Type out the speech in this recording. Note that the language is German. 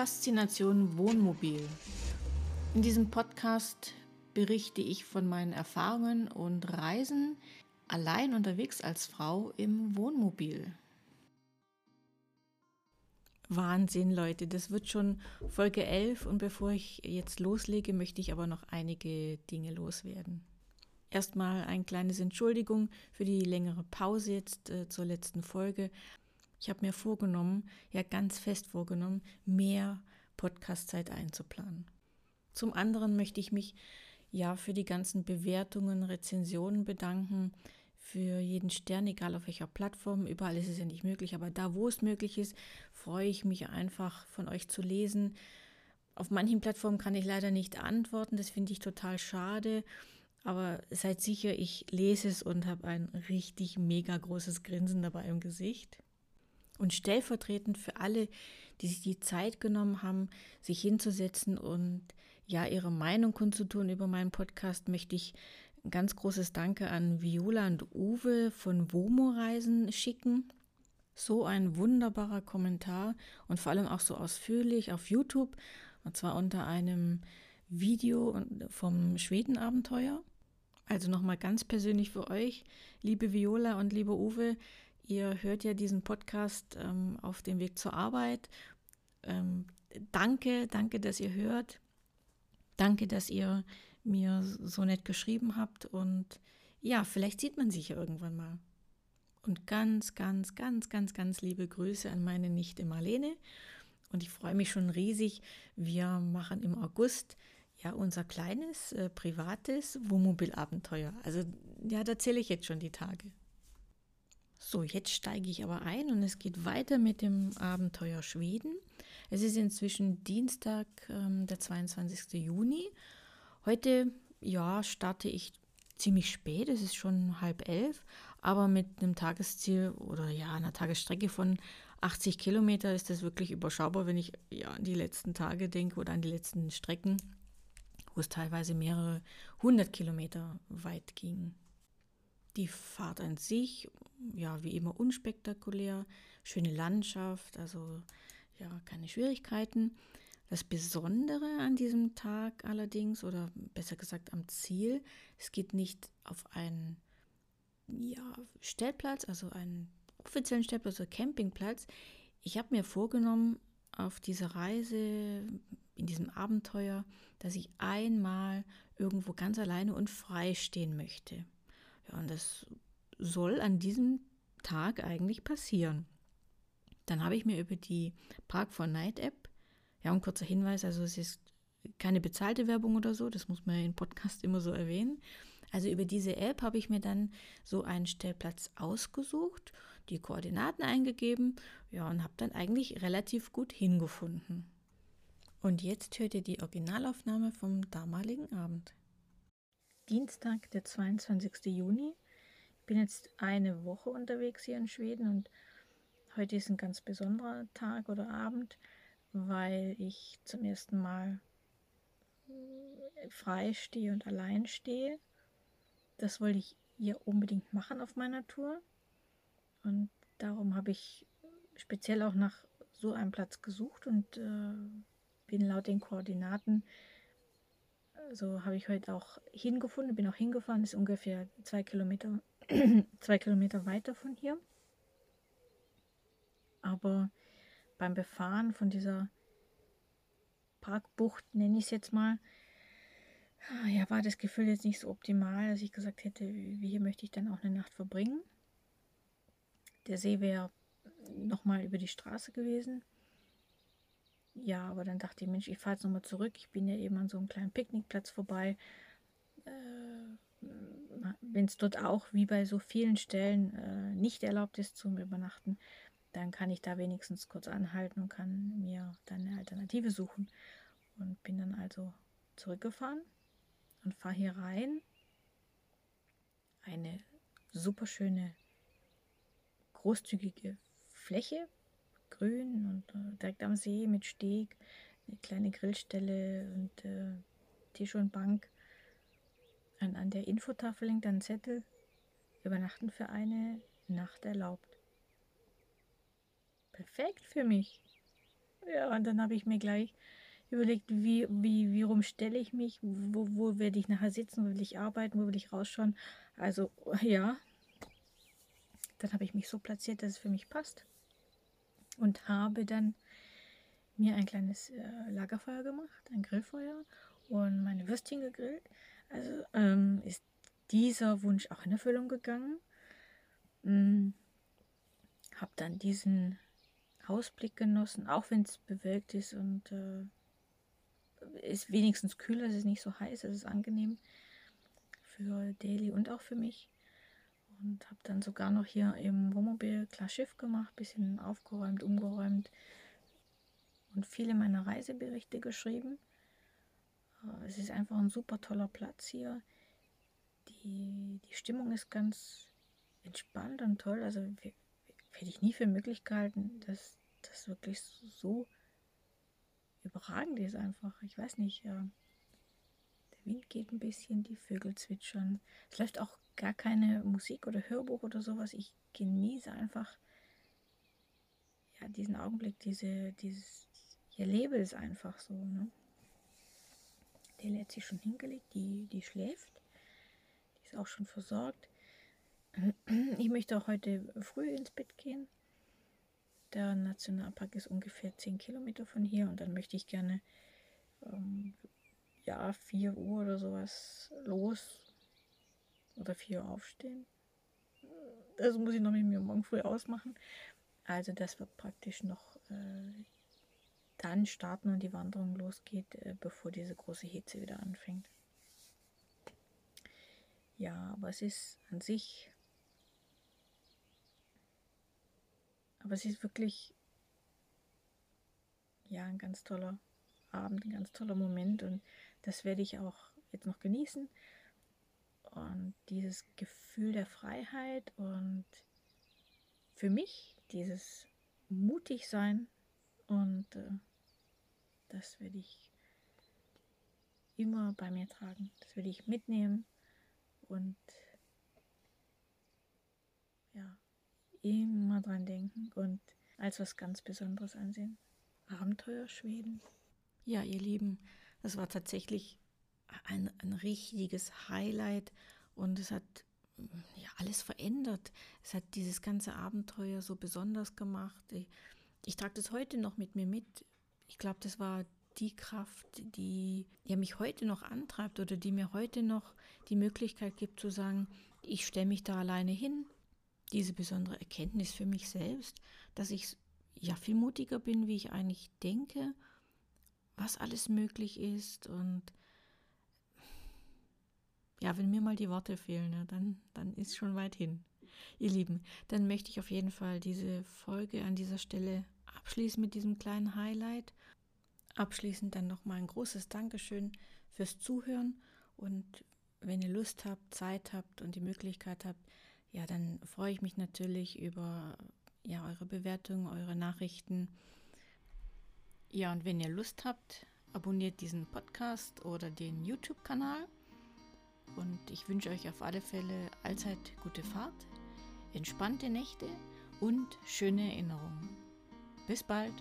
Faszination Wohnmobil. In diesem Podcast berichte ich von meinen Erfahrungen und Reisen allein unterwegs als Frau im Wohnmobil. Wahnsinn, Leute, das wird schon Folge 11 und bevor ich jetzt loslege, möchte ich aber noch einige Dinge loswerden. Erstmal ein kleines Entschuldigung für die längere Pause jetzt äh, zur letzten Folge. Ich habe mir vorgenommen, ja ganz fest vorgenommen, mehr Podcastzeit einzuplanen. Zum anderen möchte ich mich ja für die ganzen Bewertungen, Rezensionen bedanken, für jeden Stern, egal auf welcher Plattform. Überall ist es ja nicht möglich, aber da, wo es möglich ist, freue ich mich einfach von euch zu lesen. Auf manchen Plattformen kann ich leider nicht antworten, das finde ich total schade. Aber seid sicher, ich lese es und habe ein richtig mega großes Grinsen dabei im Gesicht. Und stellvertretend für alle, die sich die Zeit genommen haben, sich hinzusetzen und ja ihre Meinung kundzutun über meinen Podcast, möchte ich ein ganz großes Danke an Viola und Uwe von Womo Reisen schicken. So ein wunderbarer Kommentar und vor allem auch so ausführlich auf YouTube und zwar unter einem Video vom Schwedenabenteuer. Also nochmal ganz persönlich für euch, liebe Viola und liebe Uwe, Ihr hört ja diesen Podcast ähm, auf dem Weg zur Arbeit. Ähm, danke, danke, dass ihr hört. Danke, dass ihr mir so nett geschrieben habt. Und ja, vielleicht sieht man sich ja irgendwann mal. Und ganz, ganz, ganz, ganz, ganz liebe Grüße an meine Nichte Marlene. Und ich freue mich schon riesig. Wir machen im August ja unser kleines, äh, privates Wohnmobilabenteuer. Also ja, da zähle ich jetzt schon die Tage. So, jetzt steige ich aber ein und es geht weiter mit dem Abenteuer Schweden. Es ist inzwischen Dienstag, ähm, der 22. Juni. Heute, ja, starte ich ziemlich spät, es ist schon halb elf, aber mit einem Tagesziel oder ja, einer Tagesstrecke von 80 Kilometer ist das wirklich überschaubar, wenn ich ja an die letzten Tage denke oder an die letzten Strecken, wo es teilweise mehrere hundert Kilometer weit ging. Die Fahrt an sich, ja, wie immer unspektakulär, schöne Landschaft, also ja, keine Schwierigkeiten. Das Besondere an diesem Tag allerdings, oder besser gesagt am Ziel, es geht nicht auf einen ja, Stellplatz, also einen offiziellen Stellplatz oder Campingplatz. Ich habe mir vorgenommen, auf dieser Reise, in diesem Abenteuer, dass ich einmal irgendwo ganz alleine und frei stehen möchte. Und das soll an diesem Tag eigentlich passieren. Dann habe ich mir über die Park for Night App, ja, ein kurzer Hinweis, also es ist keine bezahlte Werbung oder so, das muss man ja im Podcast immer so erwähnen. Also über diese App habe ich mir dann so einen Stellplatz ausgesucht, die Koordinaten eingegeben, ja, und habe dann eigentlich relativ gut hingefunden. Und jetzt hört ihr die Originalaufnahme vom damaligen Abend. Dienstag, der 22. Juni. Ich bin jetzt eine Woche unterwegs hier in Schweden und heute ist ein ganz besonderer Tag oder Abend, weil ich zum ersten Mal frei stehe und allein stehe. Das wollte ich hier unbedingt machen auf meiner Tour. Und darum habe ich speziell auch nach so einem Platz gesucht und äh, bin laut den Koordinaten so habe ich heute auch hingefunden, bin auch hingefahren, ist ungefähr zwei Kilometer, zwei Kilometer weiter von hier. Aber beim Befahren von dieser Parkbucht, nenne ich es jetzt mal, ja, war das Gefühl jetzt nicht so optimal, dass ich gesagt hätte, hier möchte ich dann auch eine Nacht verbringen. Der See wäre nochmal über die Straße gewesen. Ja, aber dann dachte ich, Mensch, ich fahre jetzt nochmal zurück. Ich bin ja eben an so einem kleinen Picknickplatz vorbei. Äh, Wenn es dort auch, wie bei so vielen Stellen, äh, nicht erlaubt ist zum Übernachten, dann kann ich da wenigstens kurz anhalten und kann mir dann eine Alternative suchen. Und bin dann also zurückgefahren und fahre hier rein. Eine super schöne, großzügige Fläche, grün und äh, direkt am See mit Steg, eine kleine Grillstelle und äh, Tisch und Bank. Und an der Infotafel hängt ein Zettel, übernachten für eine Nacht erlaubt. Perfekt für mich. Ja, und dann habe ich mir gleich überlegt, wie, wie, wie rum stelle ich mich, wo, wo werde ich nachher sitzen, wo will ich arbeiten, wo will ich rausschauen. Also ja, dann habe ich mich so platziert, dass es für mich passt. Und habe dann mir ein kleines äh, Lagerfeuer gemacht, ein Grillfeuer und meine Würstchen gegrillt. Also ähm, ist dieser Wunsch auch in Erfüllung gegangen. Hm, habe dann diesen Ausblick genossen, auch wenn es bewölkt ist und äh, ist wenigstens kühler, es ist nicht so heiß, es ist angenehm für Daily und auch für mich. Und habe dann sogar noch hier im Wohnmobil klar Schiff gemacht, bisschen aufgeräumt, umgeräumt und viele meiner Reiseberichte geschrieben. Äh, es ist einfach ein super toller Platz hier. Die, die Stimmung ist ganz entspannt und toll. Also hätte ich nie für möglich gehalten, dass das wirklich so überragend ist einfach. Ich weiß nicht, ja. Wind geht ein bisschen, die Vögel zwitschern. Es läuft auch gar keine Musik oder Hörbuch oder sowas. Ich genieße einfach ja, diesen Augenblick, diese, dieses, erlebe es einfach so. Ne? Der hat sich schon hingelegt, die, die schläft. Die ist auch schon versorgt. Ich möchte auch heute früh ins Bett gehen. Der Nationalpark ist ungefähr 10 Kilometer von hier und dann möchte ich gerne ähm, ja 4 Uhr oder sowas los oder 4 Uhr aufstehen. Das muss ich noch mit mir morgen früh ausmachen. Also das wird praktisch noch äh, dann starten und die Wanderung losgeht, äh, bevor diese große Hitze wieder anfängt. Ja, aber es ist an sich Aber es ist wirklich ja ein ganz toller Abend, ein ganz toller Moment und das werde ich auch jetzt noch genießen. Und dieses Gefühl der Freiheit und für mich dieses mutig sein und äh, das werde ich immer bei mir tragen. Das werde ich mitnehmen und ja, immer dran denken und als was ganz Besonderes ansehen. Abenteuer Schweden. Ja, ihr Lieben, das war tatsächlich ein, ein richtiges Highlight und es hat ja, alles verändert. Es hat dieses ganze Abenteuer so besonders gemacht. Ich, ich trage das heute noch mit mir mit. Ich glaube, das war die Kraft, die ja, mich heute noch antreibt oder die mir heute noch die Möglichkeit gibt zu sagen, ich stelle mich da alleine hin diese besondere Erkenntnis für mich selbst, dass ich ja viel mutiger bin, wie ich eigentlich denke, was alles möglich ist und ja, wenn mir mal die Worte fehlen, ja, dann, dann ist schon weit hin. Ihr Lieben, dann möchte ich auf jeden Fall diese Folge an dieser Stelle abschließen mit diesem kleinen Highlight. Abschließend dann nochmal ein großes Dankeschön fürs Zuhören und wenn ihr Lust habt, Zeit habt und die Möglichkeit habt, ja, dann freue ich mich natürlich über ja, eure Bewertungen, eure Nachrichten. Ja, und wenn ihr Lust habt, abonniert diesen Podcast oder den YouTube-Kanal. Und ich wünsche euch auf alle Fälle allzeit gute Fahrt, entspannte Nächte und schöne Erinnerungen. Bis bald!